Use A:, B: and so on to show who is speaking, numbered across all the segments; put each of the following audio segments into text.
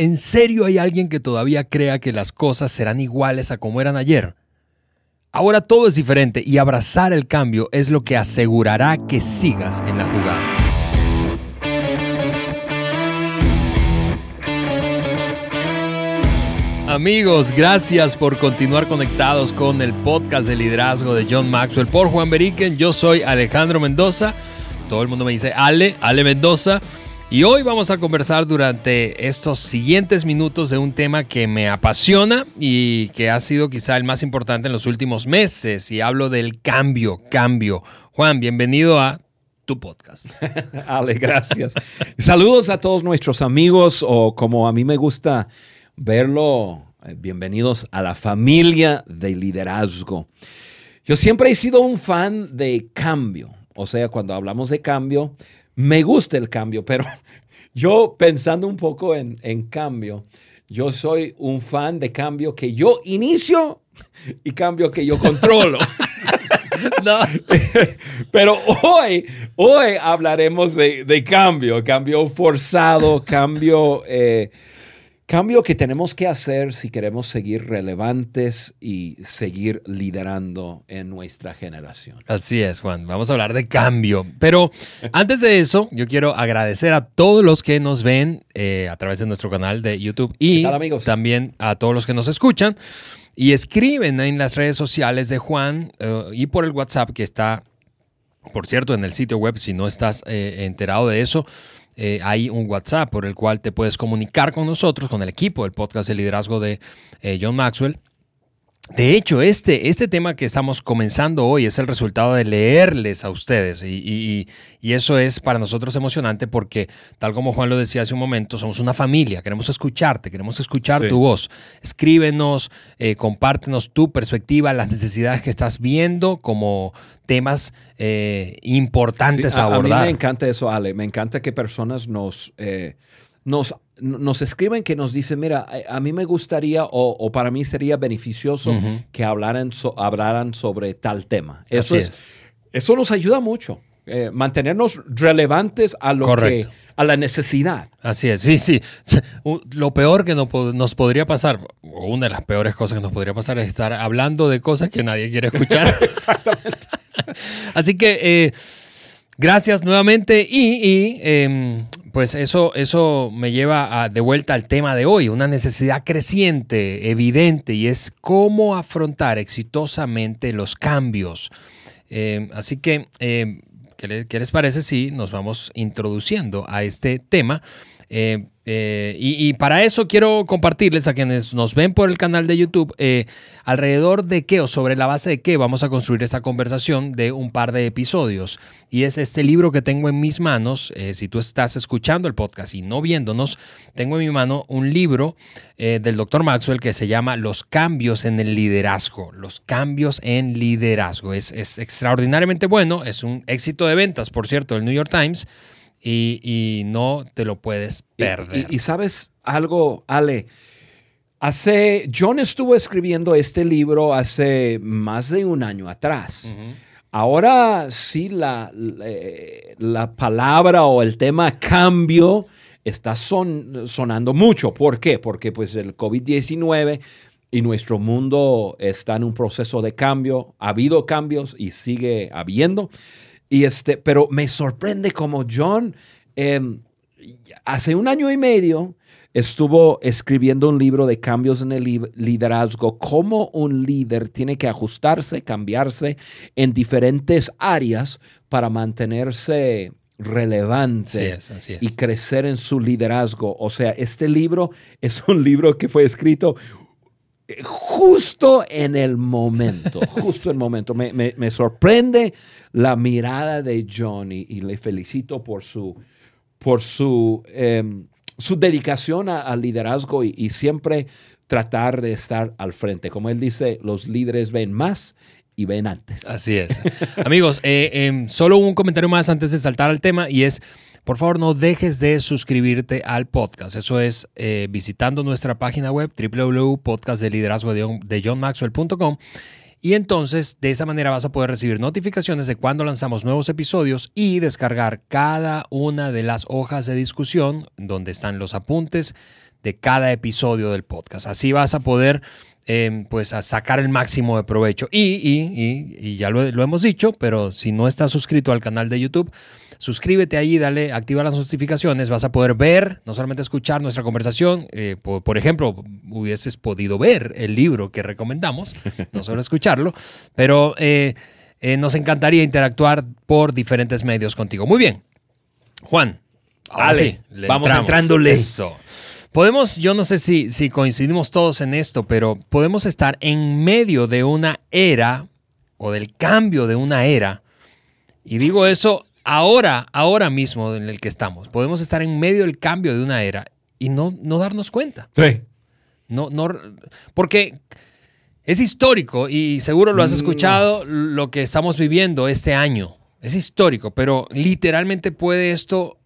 A: ¿En serio hay alguien que todavía crea que las cosas serán iguales a como eran ayer? Ahora todo es diferente y abrazar el cambio es lo que asegurará que sigas en la jugada. Amigos, gracias por continuar conectados con el podcast de liderazgo de John Maxwell por Juan Beriken. Yo soy Alejandro Mendoza. Todo el mundo me dice Ale, Ale Mendoza. Y hoy vamos a conversar durante estos siguientes minutos de un tema que me apasiona y que ha sido quizá el más importante en los últimos meses. Y hablo del cambio, cambio. Juan, bienvenido a tu podcast.
B: Ale, gracias. Saludos a todos nuestros amigos o como a mí me gusta verlo, eh, bienvenidos a la familia de liderazgo. Yo siempre he sido un fan de cambio. O sea, cuando hablamos de cambio, me gusta el cambio, pero yo pensando un poco en, cambio, yo soy un fan de cambio que yo inicio y cambio que yo controlo. Pero hoy, hoy hablaremos de, cambio, cambio forzado, cambio eh, Cambio que tenemos que hacer si queremos seguir relevantes y seguir liderando en nuestra generación.
A: Así es, Juan. Vamos a hablar de cambio. Pero antes de eso, yo quiero agradecer a todos los que nos ven eh, a través de nuestro canal de YouTube y también a todos los que nos escuchan y escriben en las redes sociales de Juan eh, y por el WhatsApp que está, por cierto, en el sitio web, si no estás eh, enterado de eso eh, hay un WhatsApp por el cual te puedes comunicar con nosotros, con el equipo del podcast de liderazgo de eh, John Maxwell. De hecho, este, este tema que estamos comenzando hoy es el resultado de leerles a ustedes y, eso es para nosotros emocionante porque, tal como Juan lo decía hace un momento, somos una familia, queremos escucharte, queremos escuchar tu voz. Escríbenos, eh, compártenos tu perspectiva, las necesidades que estás viendo como temas eh, importantes a, abordar.
B: A mí me encanta eso, Ale, me encanta que personas nos... Eh, nos, nos escriben que nos dicen, mira, a, mí me gustaría o, para mí sería beneficioso que hablaran, hablaran sobre tal tema. Eso, es, eso nos ayuda mucho. Eh, mantenernos relevantes a lo que a la necesidad.
A: Así es, sí, sí. Lo peor que nos podría pasar, o una de las peores cosas que nos podría pasar es estar hablando de cosas que nadie quiere escuchar. Exactamente. Así que eh, gracias nuevamente y, em, pues eso, eso me lleva de vuelta al tema de hoy, una necesidad creciente, evidente, y es cómo afrontar exitosamente los cambios. Eh, así que, eh, ¿qué, les parece si nos vamos introduciendo a este tema? Eh, eh, y, para eso quiero compartirles a quienes nos ven por el canal de YouTube eh, alrededor de qué o sobre la base de qué vamos a construir esta conversación de un par de episodios. Y es este libro que tengo en mis manos. si tú estás escuchando el podcast y no viéndonos, tengo en mi mano un libro del doctor Maxwell que se llama Los cambios en el liderazgo. Los cambios en liderazgo. Es, es extraordinariamente bueno. Es un éxito de ventas, por cierto, del New York Times y, no te lo puedes perder.
B: Y, sabes algo, Ale, hace, John estuvo escribiendo este libro hace más de un año atrás. Ahora sí la, la, palabra o el tema cambio está son, sonando mucho. ¿Por qué? Porque pues el COVID-19 y nuestro mundo está en un proceso de cambio. Ha habido cambios y sigue habiendo. Y este, pero me sorprende como John em, hace un año y medio estuvo escribiendo un libro de cambios en el liderazgo, cómo un líder tiene que ajustarse, cambiarse en diferentes áreas para mantenerse relevante y crecer en su liderazgo. O sea, este libro es un libro que fue escrito justo en el momento, justo en el momento. Me, sorprende la mirada de Johnny y le felicito por su, por su, em, su dedicación al liderazgo y, siempre tratar de estar al frente. Como él dice, los líderes ven más y ven antes.
A: Así es. Amigos, eh, em, solo un comentario más antes de saltar al tema y es... Por favor, no dejes de suscribirte al podcast. Eso es eh, visitando nuestra página web www.podcastdeliderazgo de johnmaxwell.com. Y entonces de esa manera vas a poder recibir notificaciones de cuando lanzamos nuevos episodios y descargar cada una de las hojas de discusión donde están los apuntes de cada episodio del podcast. Así vas a poder eh, pues a sacar el máximo de provecho. Y, y, y, ya lo, lo, hemos dicho, pero si no estás suscrito al canal de YouTube, suscríbete ahí, dale, activa las notificaciones, vas a poder ver, no solamente escuchar nuestra conversación, eh, por, por, ejemplo, hubieses podido ver el libro que recomendamos, no solo escucharlo, pero eh, eh, nos encantaría interactuar por diferentes medios contigo. Muy bien, Juan.
B: Ahora sí, vamos entrándole.
A: Eso. Podemos, yo no sé si, si coincidimos todos en esto, pero podemos estar en medio de una era o del cambio de una era. Y digo eso ahora, ahora mismo en el que estamos. Podemos estar en medio del cambio de una era y no, no darnos cuenta.
B: Sí.
A: No, no, porque es histórico y seguro lo has escuchado lo que estamos viviendo este año. Es histórico, pero literalmente puede esto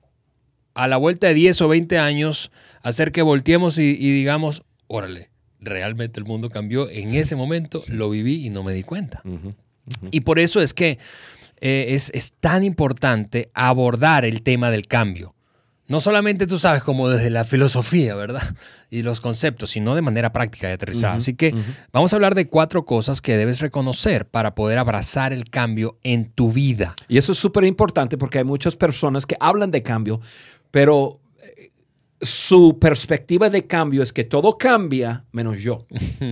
A: a la vuelta de 10 o 20 años hacer que volteemos y, y digamos, órale, realmente el mundo cambió. En sí, ese momento sí. lo viví y no me di cuenta. Uh -huh, uh -huh. Y por eso es que eh, es, es, tan importante abordar el tema del cambio. No solamente tú sabes como desde la filosofía, ¿verdad? Y los conceptos, sino de manera práctica y aterrizada. Uh -huh, Así que vamos a hablar de cuatro cosas que debes reconocer para poder abrazar el cambio en tu vida.
B: Y eso es súper importante porque hay muchas personas que hablan de cambio, pero su perspectiva de cambio es que todo cambia menos yo.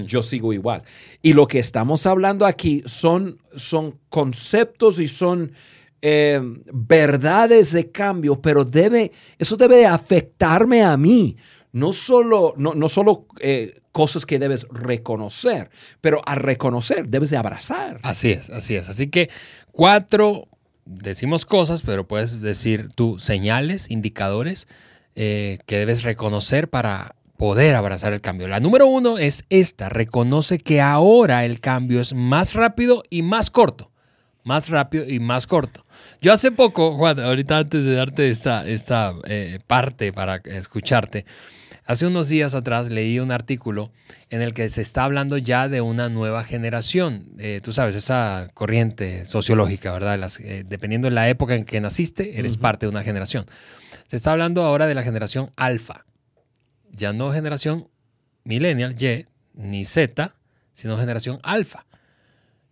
B: Yo sigo igual. Y lo que estamos hablando aquí son, son conceptos y son eh, verdades de cambio, pero debe, eso debe afectarme a mí. No solo, no, no solo eh, cosas que debes reconocer, pero al reconocer debes de abrazar.
A: Así es, así es. Así que cuatro, decimos cosas, pero puedes decir tú señales, indicadores eh, que debes reconocer para poder abrazar el cambio. La número uno es esta, reconoce que ahora el cambio es más rápido y más corto. Más rápido y más corto. Yo hace poco, Juan, ahorita antes de darte esta, esta eh, parte para escucharte, hace unos días atrás leí un artículo en el que se está hablando ya de una nueva generación. Eh, tú sabes, esa corriente sociológica, ¿verdad? Las, eh, dependiendo de la época en que naciste, eres uh -huh. parte de una generación. Se está hablando ahora de la generación alfa. Ya no generación millennial, Y, ni Z, sino generación alfa.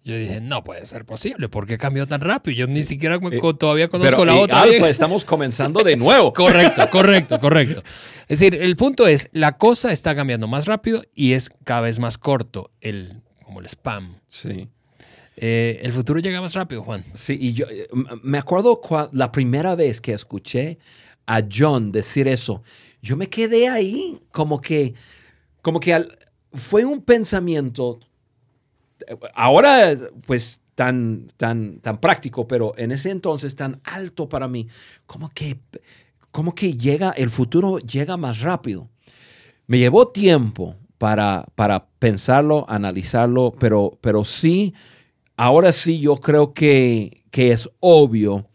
A: Yo dije, no puede ser posible, ¿por qué cambió tan rápido? Yo ni siquiera eh, todavía conozco
B: pero,
A: la otra.
B: Alfa, estamos comenzando de nuevo.
A: correcto, correcto, correcto. Es decir, el punto es, la cosa está cambiando más rápido y es cada vez más corto, el, como el spam.
B: Sí.
A: Eh, el futuro llega más rápido, Juan.
B: Sí, y yo eh, me acuerdo la primera vez que escuché a John decir eso, yo me quedé ahí como que, como que fue un pensamiento ahora pues tan, tan, tan práctico, pero en ese entonces tan alto para mí, como que, como que llega, el futuro llega más rápido. Me llevó tiempo para, para pensarlo, analizarlo, pero, pero sí, ahora sí yo creo que, que es obvio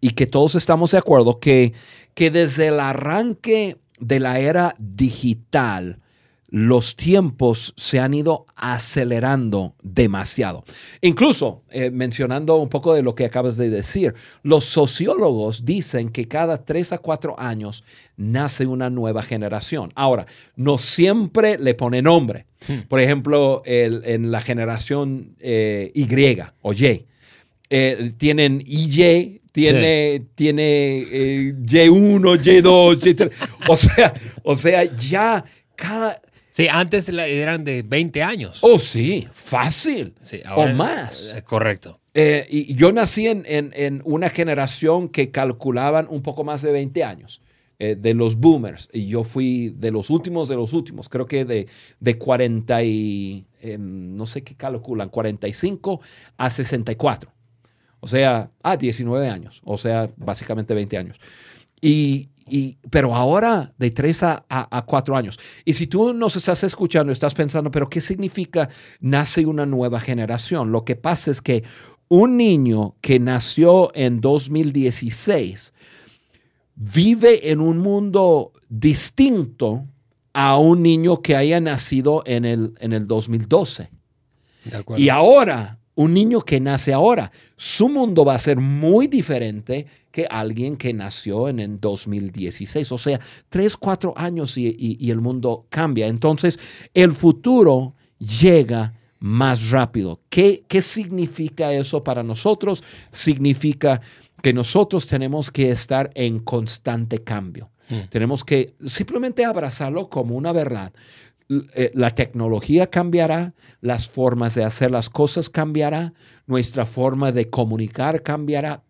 B: y que todos estamos de acuerdo que, que desde el arranque de la era digital, los tiempos se han ido acelerando demasiado. Incluso, eh, mencionando un poco de lo que acabas de decir, los sociólogos dicen que cada tres a cuatro años nace una nueva generación. Ahora, no siempre le pone nombre. Hmm. Por ejemplo, el, en la generación eh, Y o Y, eh, tienen IY, tiene, sí. tiene eh, Y1, Y2, Y3. O sea, o sea, ya cada,
A: Sí, antes eran de 20 años.
B: Oh, sí, fácil. Sí, o más.
A: Correcto.
B: Eh, y yo nací en, en, en, una generación que calculaban un poco más de 20 años, eh, de los boomers. Y yo fui de los últimos de los últimos, creo que de, de 40 y, eh, no sé qué calculan, 45 a 64. O sea, ah, 19 años. O sea, básicamente 20 años. Y, y, pero ahora de 3 a, a, a, 4 años. Y si tú nos estás escuchando, estás pensando, pero ¿qué significa nace una nueva generación? Lo que pasa es que un niño que nació en 2016 vive en un mundo distinto a un niño que haya nacido en el, en el 2012. Y ahora un niño que nace ahora, su mundo va a ser muy diferente que alguien que nació en el 2016. O sea, tres, cuatro años y, el mundo cambia. Entonces, el futuro llega más rápido. ¿Qué, ¿Qué significa eso para nosotros? Significa que nosotros tenemos que estar en constante cambio. Mm. Tenemos que simplemente abrazarlo como una verdad. Eh, la tecnología cambiará, las formas de hacer las cosas cambiará, nuestra forma de comunicar cambiará.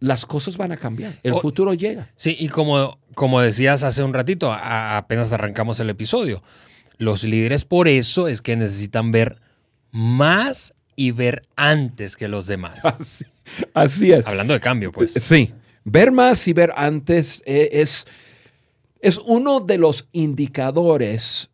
B: Las cosas van a cambiar, el futuro llega.
A: Sí, y como, como decías hace un ratito, apenas arrancamos el episodio, los líderes por eso es que necesitan ver más y ver antes que los demás.
B: Así, es.
A: Hablando de cambio, pues.
B: Sí, ver más y ver antes eh, es, es uno de los indicadores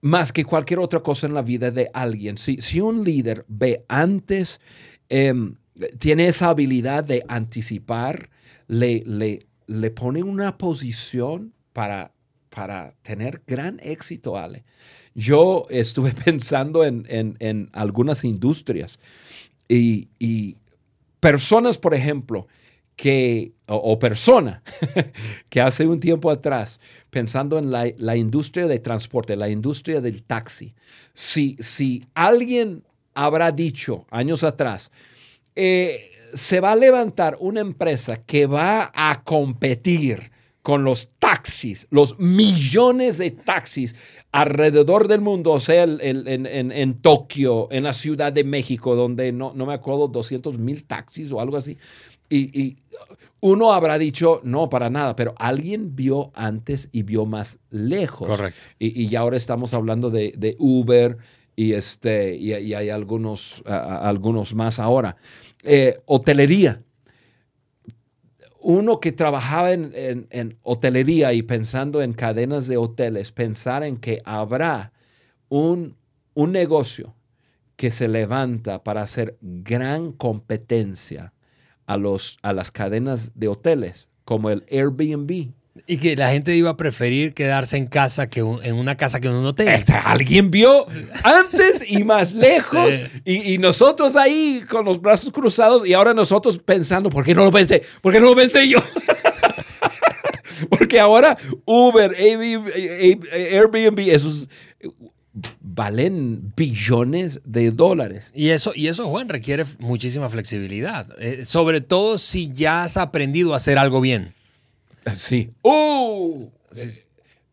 B: más que cualquier otra cosa en la vida de alguien. Si, si un líder ve antes, em, tiene esa habilidad de anticipar, le, le, le pone una posición para, para tener gran éxito, Ale. Yo estuve pensando en, en, algunas industrias y, y personas, por ejemplo, que, o, persona que hace un tiempo atrás, pensando en la, industria de transporte, la industria del taxi, si, si alguien habrá dicho años atrás, eh, se va a levantar una empresa que va a competir con los taxis, los millones de taxis alrededor del mundo, o sea, en, Tokio, en la Ciudad de México, donde no, no me acuerdo, 200 mil taxis o algo así. Y, uno habrá dicho, no, para nada, pero alguien vio antes y vio más lejos.
A: Correcto.
B: Y, y ahora estamos hablando de, Uber y, este, y, hay algunos, algunos más ahora. Eh, hotelería. Uno que trabajaba en, en, hotelería y pensando en cadenas de hoteles, pensar en que habrá un, un negocio que se levanta para hacer gran competencia a, los, a las cadenas de hoteles, como el Airbnb.
A: Y que la gente iba a preferir quedarse en casa que en una casa que en un hotel.
B: Este, alguien vio antes y más lejos. Y, nosotros ahí con los brazos cruzados y ahora nosotros pensando, ¿por qué no lo pensé? ¿Por qué no lo pensé yo? Porque ahora Uber, Airbnb, esos valen billones de dólares.
A: Y eso, y eso, Juan, requiere muchísima flexibilidad. Eh, sobre todo si ya has aprendido a hacer algo bien.
B: Sí. ¡Uh!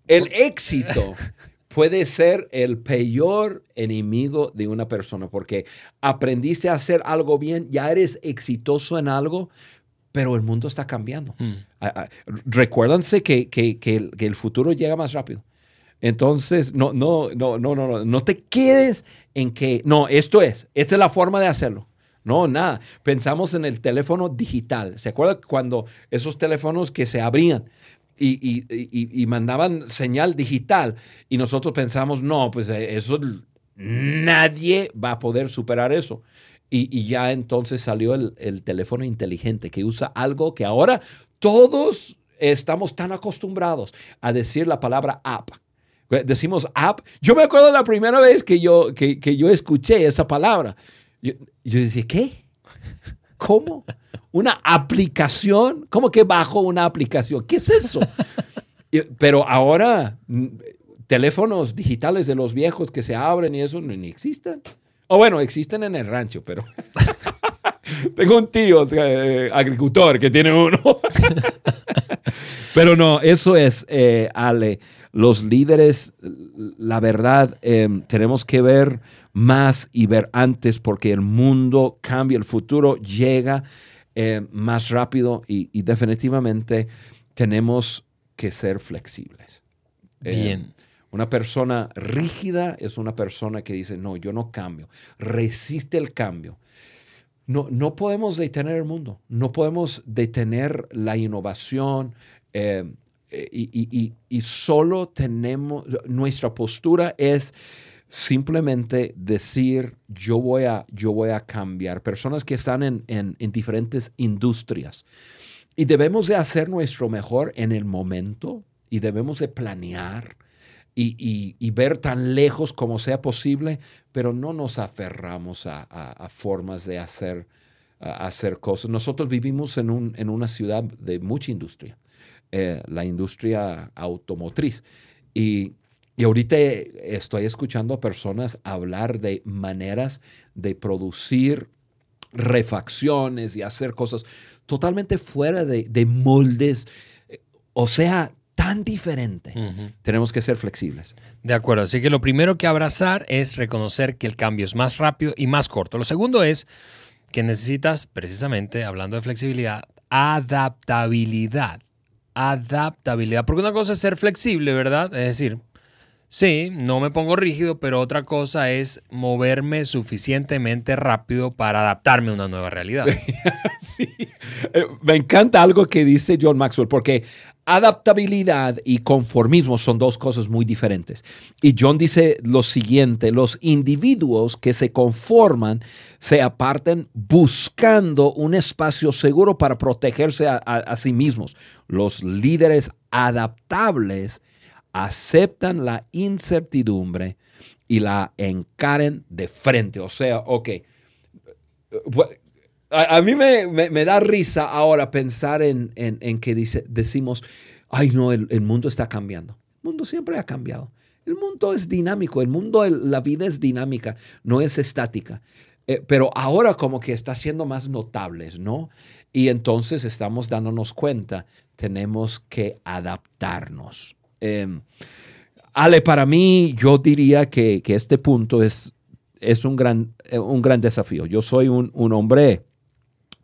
B: El éxito puede ser el peor enemigo de una persona porque aprendiste a hacer algo bien, ya eres exitoso en algo, pero el mundo está cambiando. Hmm. Recuérdense que, que, que el futuro llega más rápido. Entonces, no, no, no, no, no, no te quedes en que, no, esto es, esta es la forma de hacerlo. No, nada. Pensamos en el teléfono digital. ¿Se acuerda cuando esos teléfonos que se abrían y, mandaban señal digital y nosotros pensamos, no, pues eh, eso, nadie va a poder superar eso. Y, ya entonces salió el, el teléfono inteligente que usa algo que ahora todos estamos tan acostumbrados a decir la palabra app decimos app. Yo me acuerdo la primera vez que yo, que, yo escuché esa palabra. Yo, decía, ¿qué? ¿Cómo? ¿Una aplicación? ¿Cómo que bajo una aplicación? ¿Qué es eso? Pero ahora, mm, teléfonos digitales de los viejos que se abren y eso ni existen. O bueno, existen en el rancho, pero tengo un tío eh, agricultor que tiene uno. pero no, eso es, eh, Ale los líderes, la verdad, em, tenemos que ver más y ver antes porque el mundo cambia, el futuro llega em, más rápido y, definitivamente tenemos que ser flexibles.
A: Em, Bien.
B: una persona rígida es una persona que dice, no, yo no cambio, resiste el cambio. No, no podemos detener el mundo, no podemos detener la innovación, eh, y, solo tenemos, nuestra postura es simplemente decir, yo voy a, yo voy a cambiar. Personas que están en, diferentes industrias. Y debemos de hacer nuestro mejor en el momento y debemos de planear y, ver tan lejos como sea posible, pero no nos aferramos a, formas de hacer, hacer cosas. Nosotros vivimos en, un, en, una ciudad de mucha industria, eh, la industria automotriz. Y, y ahorita estoy escuchando a personas hablar de maneras de producir refacciones y hacer cosas totalmente fuera de, de moldes. O sea, tan diferente. Tenemos que ser flexibles.
A: De acuerdo, así que lo primero que abrazar es reconocer que el cambio es más rápido y más corto. Lo segundo es que necesitas, precisamente, hablando de flexibilidad, adaptabilidad. Adaptabilidad. Porque una cosa es ser flexible, ¿verdad? Es decir, sí, no me pongo rígido, pero otra cosa es moverme suficientemente rápido para adaptarme a una nueva realidad.
B: sí. Eh, me encanta algo que dice John Maxwell, porque adaptabilidad y conformismo son dos cosas muy diferentes. Y John dice lo siguiente, los individuos que se conforman se aparten buscando un espacio seguro para protegerse a, sí mismos. Los líderes adaptables aceptan la incertidumbre y la encaren de frente. O sea, ok, a, mí me, da risa ahora pensar en, que dice, decimos, ay no, el, mundo está cambiando. El mundo siempre ha cambiado. El mundo es dinámico, el mundo, la vida es dinámica, no es estática. Eh, pero ahora como que está siendo más notables, ¿no? Y entonces estamos dándonos cuenta, tenemos que adaptarnos. Em, Ale, para mí yo diría que, este punto es, es un, gran, eh, un gran desafío. Yo soy un, un hombre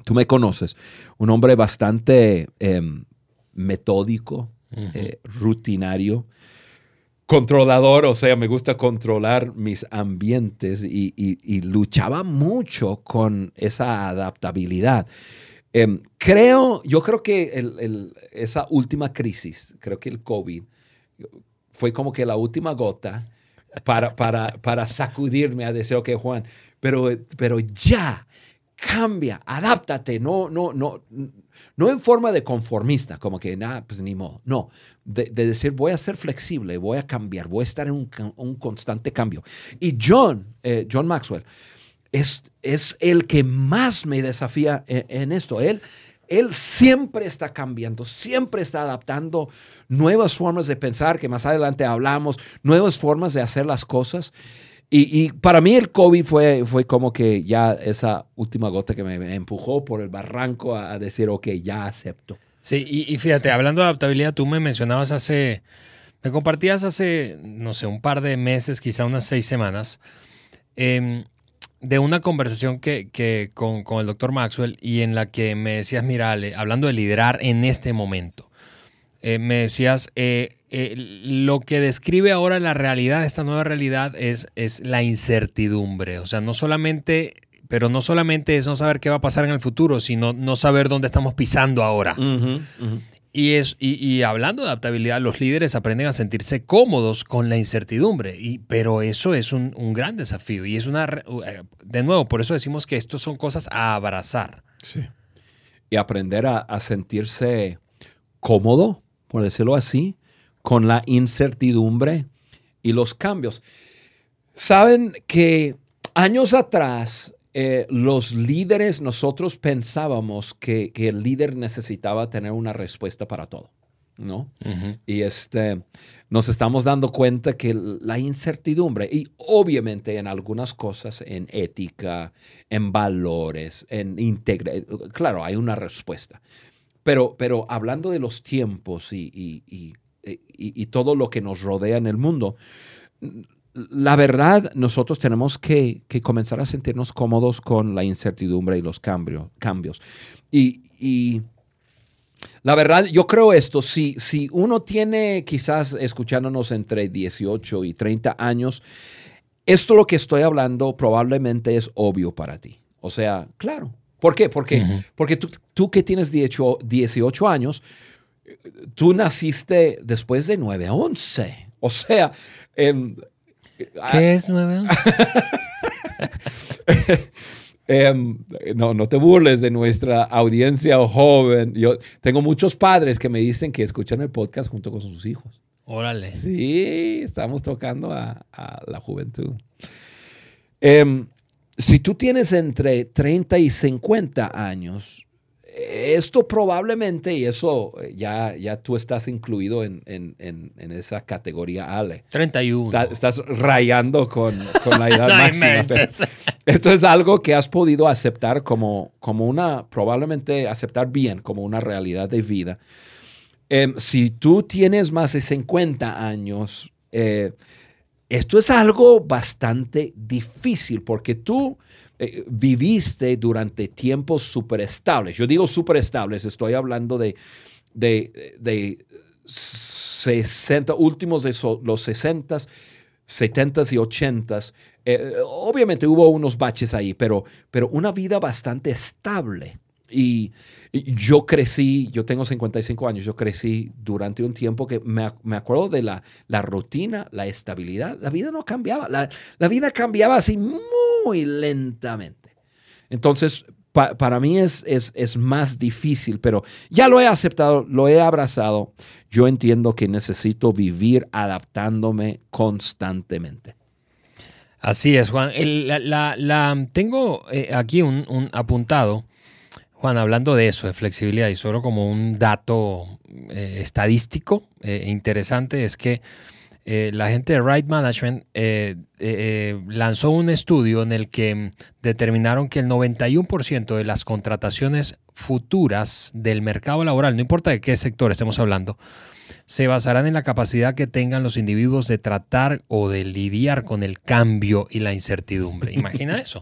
B: Tú me conoces, un hombre bastante em, metódico, eh, rutinario, controlador, o sea, me gusta controlar mis ambientes y, luchaba mucho con esa adaptabilidad. Em, creo, yo creo que esa última crisis, creo que el COVID, fue como que la última gota para, para, para sacudirme a decir, ok, Juan, pero, pero ya, cambia, adáptate, no, no, no, no en forma de conformista, como que nada, pues ni modo, no, de, decir voy a ser flexible, voy a cambiar, voy a estar en un, constante cambio. Y John, eh, John Maxwell, es, es el que más me desafía en, en esto. Él, él siempre está cambiando, siempre está adaptando nuevas formas de pensar, que más adelante hablamos, nuevas formas de hacer las cosas. Y, para mí el COVID fue, fue como que ya esa última gota que me empujó por el barranco a, decir, ok, ya acepto.
A: Sí, y, fíjate, hablando de adaptabilidad, tú me mencionabas hace, me compartías hace, no sé, un par de meses, quizá unas seis semanas, em, de una conversación que, que con, con, el doctor Maxwell y en la que me decías, mira, hablando de liderar en este momento, eh, me decías, eh, eh, lo que describe ahora la realidad, esta nueva realidad, es, es la incertidumbre. O sea, no solamente, pero no solamente es no saber qué va a pasar en el futuro, sino no saber dónde estamos pisando ahora. Y, es, y, hablando de adaptabilidad, los líderes aprenden a sentirse cómodos con la incertidumbre, y, pero eso es un, gran desafío. Y es una, eh, de nuevo, por eso decimos que esto son cosas a abrazar.
B: Sí. Y aprender a, a sentirse cómodo, por decirlo así, con la incertidumbre y los cambios. Saben que años atrás eh, los líderes, nosotros pensábamos que, el líder necesitaba tener una respuesta para todo, ¿no? Y este, nos estamos dando cuenta que la incertidumbre, y obviamente en algunas cosas, en ética, en valores, en integridad, claro, hay una respuesta. Pero, pero hablando de los tiempos y y, todo lo que nos rodea en el mundo. La verdad, nosotros tenemos que, comenzar a sentirnos cómodos con la incertidumbre y los cambios. Y, la verdad, yo creo esto, si, si uno tiene quizás escuchándonos entre 18 y 30 años, esto lo que estoy hablando probablemente es obvio para ti. O sea, claro. ¿Por qué? Porque, porque tú, tú, que tienes 18, 18 años, tú naciste después de 9 a 11. O sea... Em,
A: ¿Qué es 9 a
B: 11? Em, no, no te burles de nuestra audiencia joven. Yo tengo muchos padres que me dicen que escuchan el podcast junto con sus hijos.
A: Órale.
B: Sí, estamos tocando a, a la juventud. Em, si tú tienes entre 30 y 50 años, esto probablemente, y eso ya, ya tú estás incluido en, en, en, esa categoría, Ale.
A: 31.
B: estás rayando con, con la edad máxima. esto es algo que has podido aceptar como, como una, probablemente aceptar bien, como una realidad de vida. Em, si tú tienes más de 50 años, eh, esto es algo bastante difícil porque tú eh, viviste durante tiempos súper estables. Yo digo súper estables, estoy hablando de, de, de 60, últimos de los 60, 70 y 80. Eh, obviamente hubo unos baches ahí, pero, pero una vida bastante estable. Y, yo crecí, yo tengo 55 años, yo crecí durante un tiempo que me, acuerdo de la, la, rutina, la estabilidad. La vida no cambiaba, la, la vida cambiaba así muy lentamente. Entonces, para mí es, es, es, más difícil, pero ya lo he aceptado, lo he abrazado. Yo entiendo que necesito vivir adaptándome constantemente.
A: Así es, Juan. la, la, tengo eh, aquí un apuntado Juan, hablando de eso, de flexibilidad, y solo como un dato eh, estadístico eh, interesante, es que eh, la gente de Right Management lanzó un estudio en el que determinaron que el 91% de las contrataciones futuras del mercado laboral, no importa de qué sector estemos hablando, se basarán en la capacidad que tengan los individuos de tratar o de lidiar con el cambio y la incertidumbre. Imagina eso.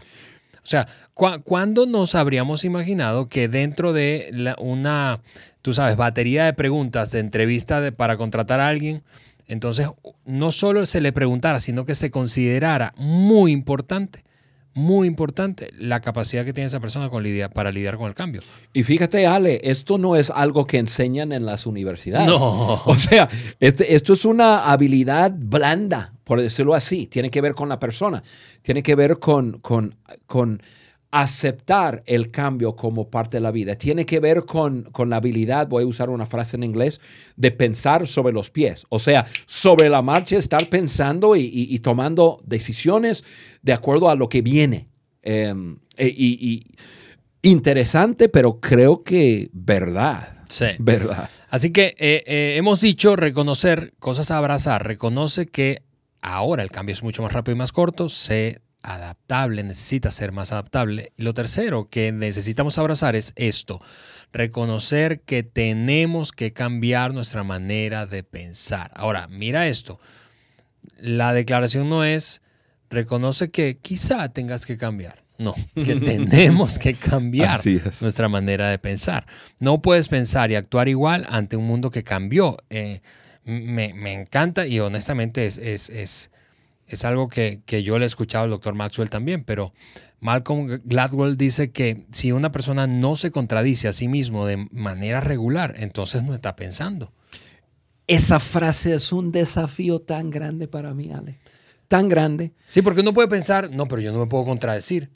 A: O sea, ¿cuándo nos habríamos imaginado que dentro de una, tú sabes, batería de preguntas de entrevista para contratar a alguien, entonces no solo se le preguntara, sino que se considerara muy importante muy importante la capacidad que tiene esa persona con para lidiar con el cambio.
B: Y fíjate, Ale, esto no es algo que enseñan en las universidades.
A: No.
B: O sea, este, esto es una habilidad blanda, por decirlo así. Tiene que ver con la persona. Tiene que ver con, con, con aceptar el cambio como parte de la vida. Tiene que ver con, con, la habilidad, voy a usar una frase en inglés, de pensar sobre los pies. O sea, sobre la marcha, estar pensando y, tomando decisiones de acuerdo a lo que viene. Em, e, y, interesante, pero creo que verdad.
A: Sí.
B: Verdad.
A: Así que eh, eh, hemos dicho reconocer, cosas a abrazar. Reconoce que ahora el cambio es mucho más rápido y más corto. Se adaptable, necesita ser más adaptable. Y lo tercero que necesitamos abrazar es esto, reconocer que tenemos que cambiar nuestra manera de pensar. Ahora, mira esto, la declaración no es, reconoce que quizá tengas que cambiar. No, que tenemos que cambiar nuestra manera de pensar. No puedes pensar y actuar igual ante un mundo que cambió. Eh, me, me, encanta y honestamente es, es, es es algo que, yo le he escuchado al doctor Maxwell también, pero Malcolm Gladwell dice que si una persona no se contradice a sí mismo de manera regular, entonces no está pensando.
B: Esa frase es un desafío tan grande para mí, Ale. Tan grande.
A: Sí, porque uno puede pensar, no, pero yo no me puedo contradecir.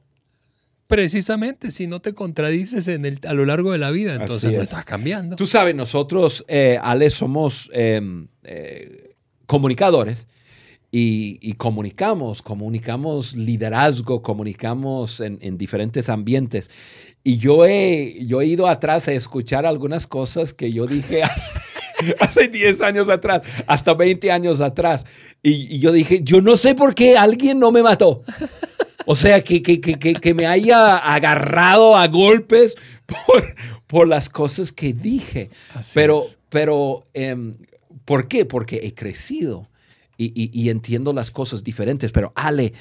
A: Precisamente, si no te contradices en el, a lo largo de la vida, entonces no estás cambiando.
B: Tú sabes, nosotros, eh, Ale, somos em, eh, comunicadores y, comunicamos, comunicamos liderazgo, comunicamos en, diferentes ambientes. Y yo he, yo he ido atrás a escuchar algunas cosas que yo dije hace, 10 años atrás, hasta 20 años atrás. Y, yo dije, yo no sé por qué alguien no me mató. O sea, que, que, que, que me haya agarrado a golpes por, por las cosas que dije. pero, pero em, ¿por qué? Porque he crecido y, entiendo las cosas diferentes, pero Ale,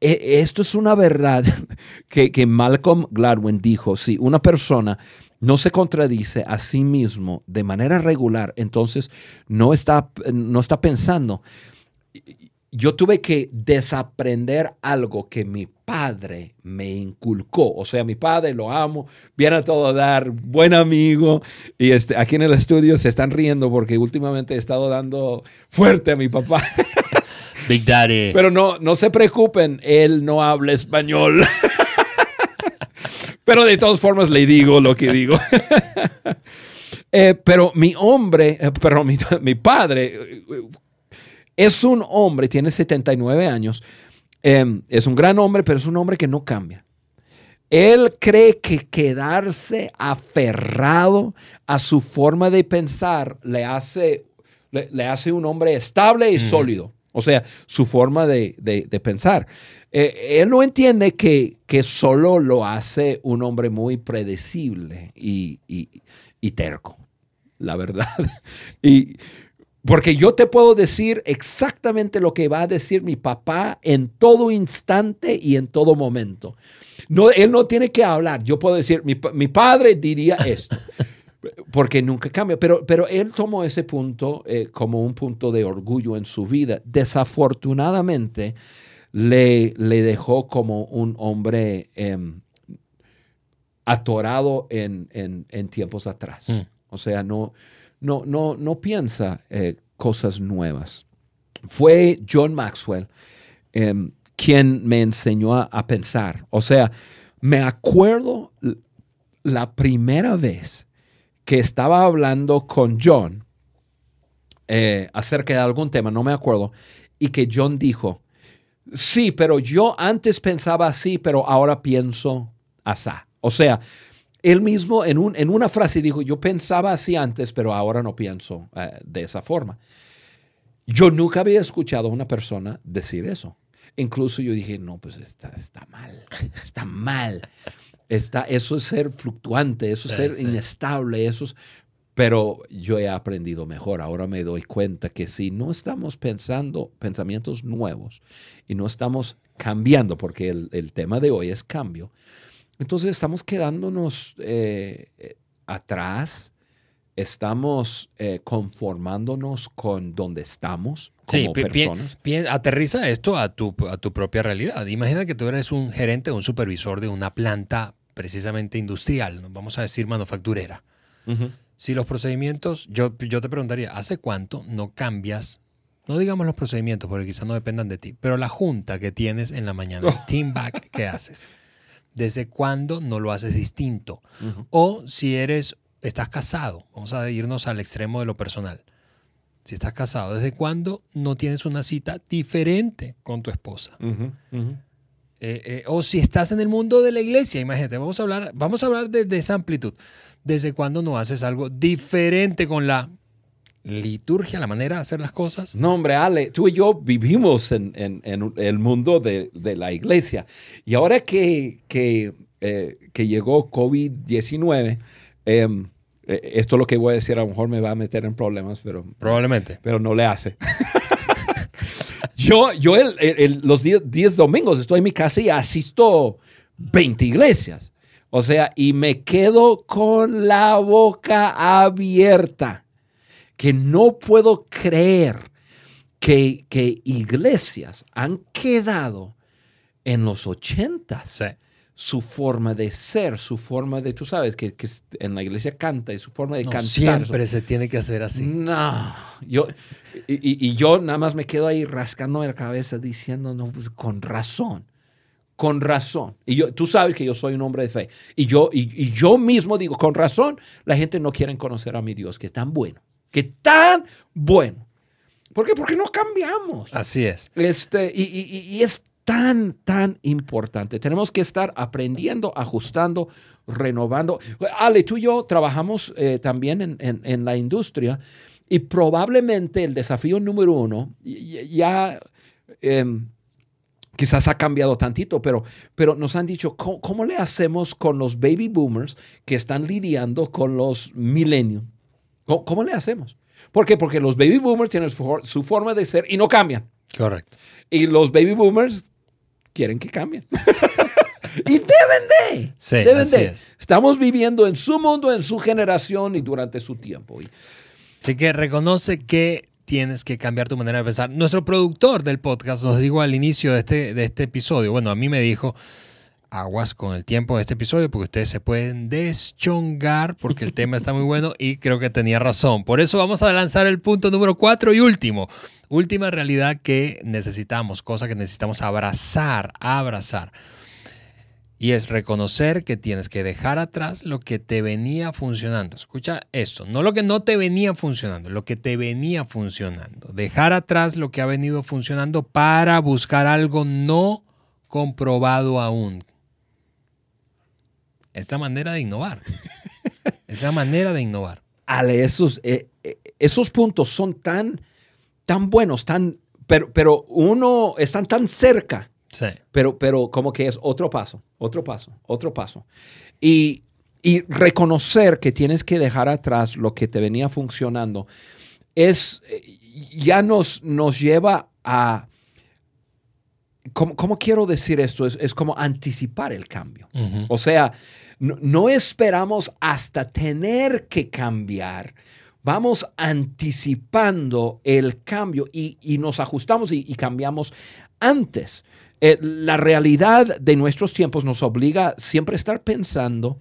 B: e, esto es una verdad que, que Malcolm Gladwin dijo, si una persona no se contradice a sí mismo de manera regular, entonces no está, no está pensando yo tuve que desaprender algo que mi padre me inculcó. O sea, mi padre lo amo, viene a todo dar, buen amigo. Y este, aquí en el estudio se están riendo porque últimamente he estado dando fuerte a mi papá.
A: Big Daddy.
B: Pero no, no se preocupen, él no habla español. Pero de todas formas le digo lo que digo. Eh, pero mi hombre, eh, perdón, mi, mi padre eh, es un hombre, tiene 79 años, em, es un gran hombre, pero es un hombre que no cambia. Él cree que quedarse aferrado a su forma de pensar le hace, le, hace un hombre estable y sólido. O sea, su forma de, pensar. Eh, él no entiende que, que, solo lo hace un hombre muy predecible y, y terco, la verdad. y porque yo te puedo decir exactamente lo que va a decir mi papá en todo instante y en todo momento. No, él no tiene que hablar. Yo puedo decir, mi, padre diría esto. porque nunca cambia. Pero, pero él tomó ese punto eh, como un punto de orgullo en su vida. Desafortunadamente, le, le dejó como un hombre em, atorado en, tiempos atrás. Mm. O sea, no, no, no, no piensa eh, cosas nuevas. Fue John Maxwell em, quien me enseñó a, pensar. O sea, me acuerdo la primera vez que estaba hablando con John eh, acerca de algún tema, no me acuerdo, y que John dijo, sí, pero yo antes pensaba así, pero ahora pienso así. O sea, él mismo en, un, en una frase dijo, yo pensaba así antes, pero ahora no pienso eh, de esa forma. Yo nunca había escuchado a una persona decir eso. Incluso yo dije, no, pues está, está mal, está mal. Está, eso es ser fluctuante, eso es ser inestable, eso es... Pero yo he aprendido mejor. Ahora me doy cuenta que si no estamos pensando pensamientos nuevos y no estamos cambiando, porque el, el tema de hoy es cambio, entonces estamos quedándonos eh, eh, atrás, estamos eh, conformándonos con donde estamos como personas.
A: aterriza esto a tu, a tu propia realidad. Imagina que tú eres un gerente o un supervisor de una planta precisamente industrial, vamos a decir manufacturera. Si los procedimientos, yo, yo te preguntaría, ¿hace cuánto no cambias no digamos los procedimientos porque quizás no dependan de ti, pero la junta que tienes en la mañana, el team back que haces. ¿Desde cuándo no lo haces distinto? O si eres, estás casado, vamos a irnos al extremo de lo personal. Si estás casado, ¿desde cuándo no tienes una cita diferente con tu esposa? Eh, eh, o si estás en el mundo de la iglesia, imagínate, vamos a hablar, vamos a hablar de, de esa amplitud. ¿Desde cuándo no haces algo diferente con la liturgia, la manera de hacer las cosas?
B: No, hombre, Ale, tú y yo vivimos en, el mundo de, la iglesia. Y ahora que, que, eh, llegó COVID-19, em, eh, esto es lo que voy a decir, a lo mejor me va a meter en problemas, pero...
A: Probablemente.
B: Pero no le hace. yo, yo los 10 domingos estoy en mi casa y asisto 20 iglesias. O sea, y me quedo con la boca abierta que no puedo creer que, iglesias han quedado en los ochentas. Su forma de ser, su forma de, tú sabes, que, en la iglesia canta y su forma de cantar.
A: Siempre se tiene que hacer así.
B: No, yo, y, yo nada más me quedo ahí rascando la cabeza diciendo, no, pues con razón con razón. Y yo, tú sabes que yo soy un hombre de fe. Y yo, y, yo mismo digo, con razón, la gente no quiere conocer a mi Dios, que es tan bueno que tan bueno. ¿Por qué? Porque no cambiamos.
A: Así es.
B: Este, y, es tan, tan importante. Tenemos que estar aprendiendo, ajustando, renovando. Ale, tú y yo trabajamos eh, también en, la industria y probablemente el desafío número uno ya... Em, quizás ha cambiado tantito, pero, pero nos han dicho, ¿cómo, le hacemos con los baby boomers que están lidiando con los millennials? ¿Cómo, le hacemos? ¿Por qué? Porque los baby boomers tienen su, forma de ser y no cambian.
A: Correcto.
B: Y los baby boomers quieren que cambien. y deben de.
A: Sí,
B: deben de. Estamos viviendo en su mundo, en su generación y durante su tiempo.
A: Así que reconoce que tienes que cambiar tu manera de pensar. Nuestro productor del podcast nos dijo al inicio de este, de este episodio, bueno, a mí me dijo, aguas con el tiempo de este episodio porque ustedes se pueden deschongar porque el tema está muy bueno y creo que tenía razón. Por eso vamos a lanzar el punto número cuatro y último. Última realidad que necesitamos, cosa que necesitamos abrazar, abrazar. Y es reconocer que tienes que dejar atrás lo que te venía funcionando. Escucha esto, no lo que no te venía funcionando, lo que te venía funcionando. Dejar atrás lo que ha venido funcionando para buscar algo no comprobado aún. Es la manera de innovar. es la manera de innovar.
B: Ale, esos, eh, eh, esos puntos son tan, tan buenos, tan, pero, pero uno están tan cerca pero, pero como que es otro paso, otro paso, otro paso. Y, y reconocer que tienes que dejar atrás lo que te venía funcionando es, ya nos, nos lleva a, ¿cómo, quiero decir esto? Es, es, como anticipar el cambio. O sea, no, esperamos hasta tener que cambiar. Vamos anticipando el cambio y, y nos ajustamos y, y, cambiamos antes. Eh, la realidad de nuestros tiempos nos obliga siempre a estar pensando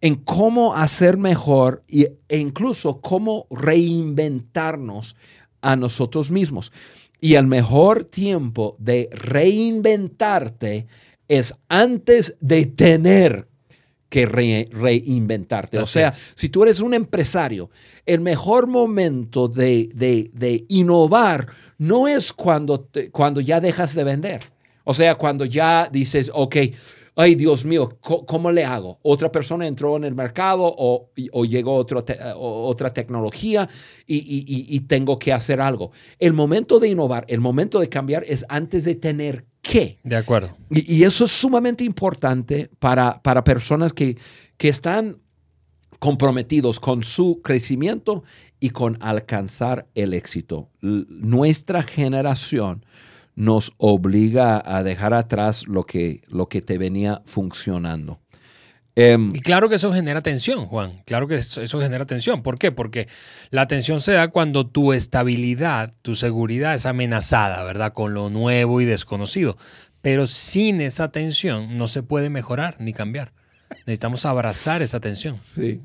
B: en cómo hacer mejor e incluso cómo reinventarnos a nosotros mismos. Y el mejor tiempo de reinventarte es antes de tener que reinventarte. o sea, si tú eres un empresario, el mejor momento de, innovar no es cuando, cuando ya dejas de vender. O sea, cuando ya dices, ok, ay Dios mío, ¿cómo, le hago? Otra persona entró en el mercado o, llegó otra tecnología y, tengo que hacer algo. El momento de innovar, el momento de cambiar es antes de tener que.
A: De acuerdo.
B: Y, eso es sumamente importante para, para personas que, que están comprometidos con su crecimiento y con alcanzar el éxito. nuestra generación nos obliga a dejar atrás lo que, lo que te venía funcionando.
A: Em, y claro que eso genera tensión, Juan. Claro que eso, genera tensión. ¿Por qué? Porque la tensión se da cuando tu estabilidad, tu seguridad es amenazada, ¿verdad? Con lo nuevo y desconocido. Pero sin esa tensión no se puede mejorar ni cambiar. Necesitamos abrazar esa tensión.
B: Sí,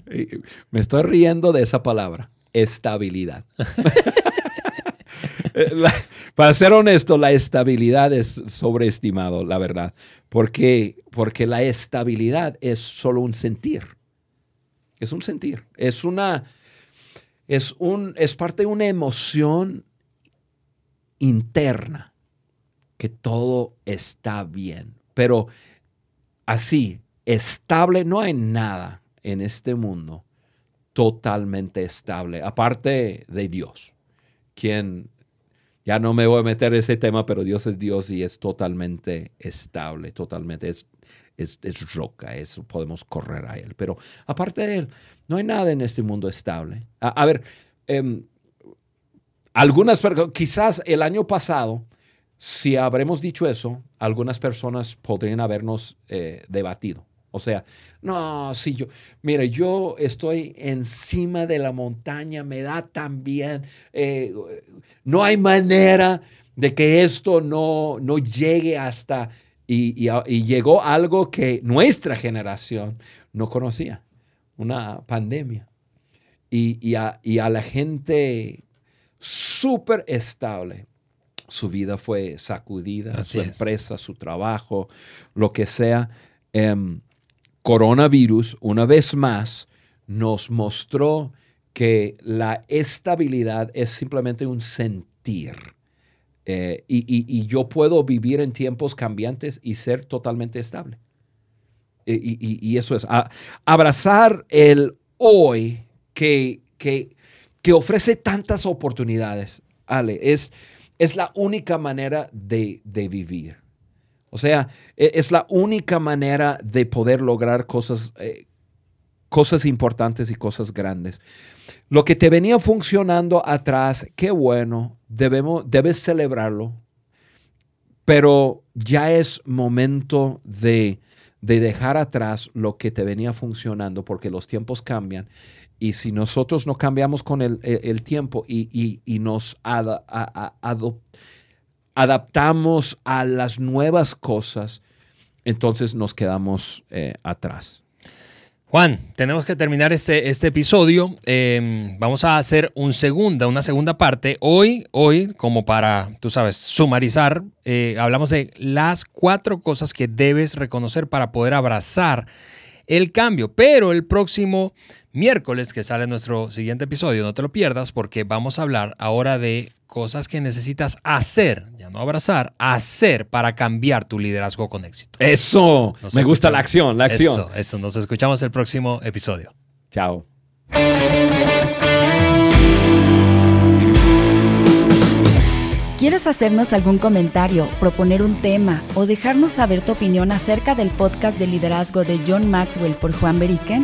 B: me estoy riendo de esa palabra, estabilidad. para ser honesto, la estabilidad es sobreestimado, la verdad, porque, porque la estabilidad es solo un sentir. Es un sentir, es una, es un, es parte de una emoción interna que todo está bien. Pero así, estable, no hay nada en este mundo totalmente estable, aparte de Dios, quien ya no me voy a meter ese tema, pero Dios es Dios y es totalmente estable, totalmente es, es, roca, es, podemos correr a Él. Pero aparte de Él, no hay nada en este mundo estable. A, ver, eh, algunas quizás el año pasado, si habremos dicho eso, algunas personas podrían habernos eh, debatido. O sea, no, si yo, mire, yo estoy encima de la montaña, me da tan bien, eh, no hay manera de que esto no, no llegue hasta, y, llegó algo que nuestra generación no conocía, una pandemia. Y, a, la gente súper estable, su vida fue sacudida, su empresa, su trabajo, lo que sea. Em, coronavirus, una vez más, nos mostró que la estabilidad es simplemente un sentir. Eh, y, yo puedo vivir en tiempos cambiantes y ser totalmente estable. Y, eso es, abrazar el hoy que, que, que, ofrece tantas oportunidades, Ale, es, es la única manera de, de vivir. O sea, e, es la única manera de poder lograr cosas, eh, cosas importantes y cosas grandes. Lo que te venía funcionando atrás, qué bueno, debemos, debes celebrarlo, pero ya es momento de, dejar atrás lo que te venía funcionando porque los tiempos cambian y si nosotros no cambiamos con el, tiempo y, nos adoptamos, adaptamos a las nuevas cosas, entonces nos quedamos eh, atrás.
A: Juan, tenemos que terminar este, este episodio. Eh, vamos a hacer un segunda, una segunda parte. Hoy, hoy, como para, tú sabes, sumarizar, eh, hablamos de las cuatro cosas que debes reconocer para poder abrazar el cambio. Pero el próximo miércoles, que sale nuestro siguiente episodio, no te lo pierdas porque vamos a hablar ahora de cosas que necesitas hacer, ya no abrazar, hacer para cambiar tu liderazgo con éxito.
B: Eso, me gusta la acción, la acción.
A: Eso, eso, nos escuchamos el próximo episodio.
B: Chao.
C: ¿Quieres hacernos algún comentario, proponer un tema o dejarnos saber tu opinión acerca del podcast de liderazgo de John Maxwell por Juan Beriken?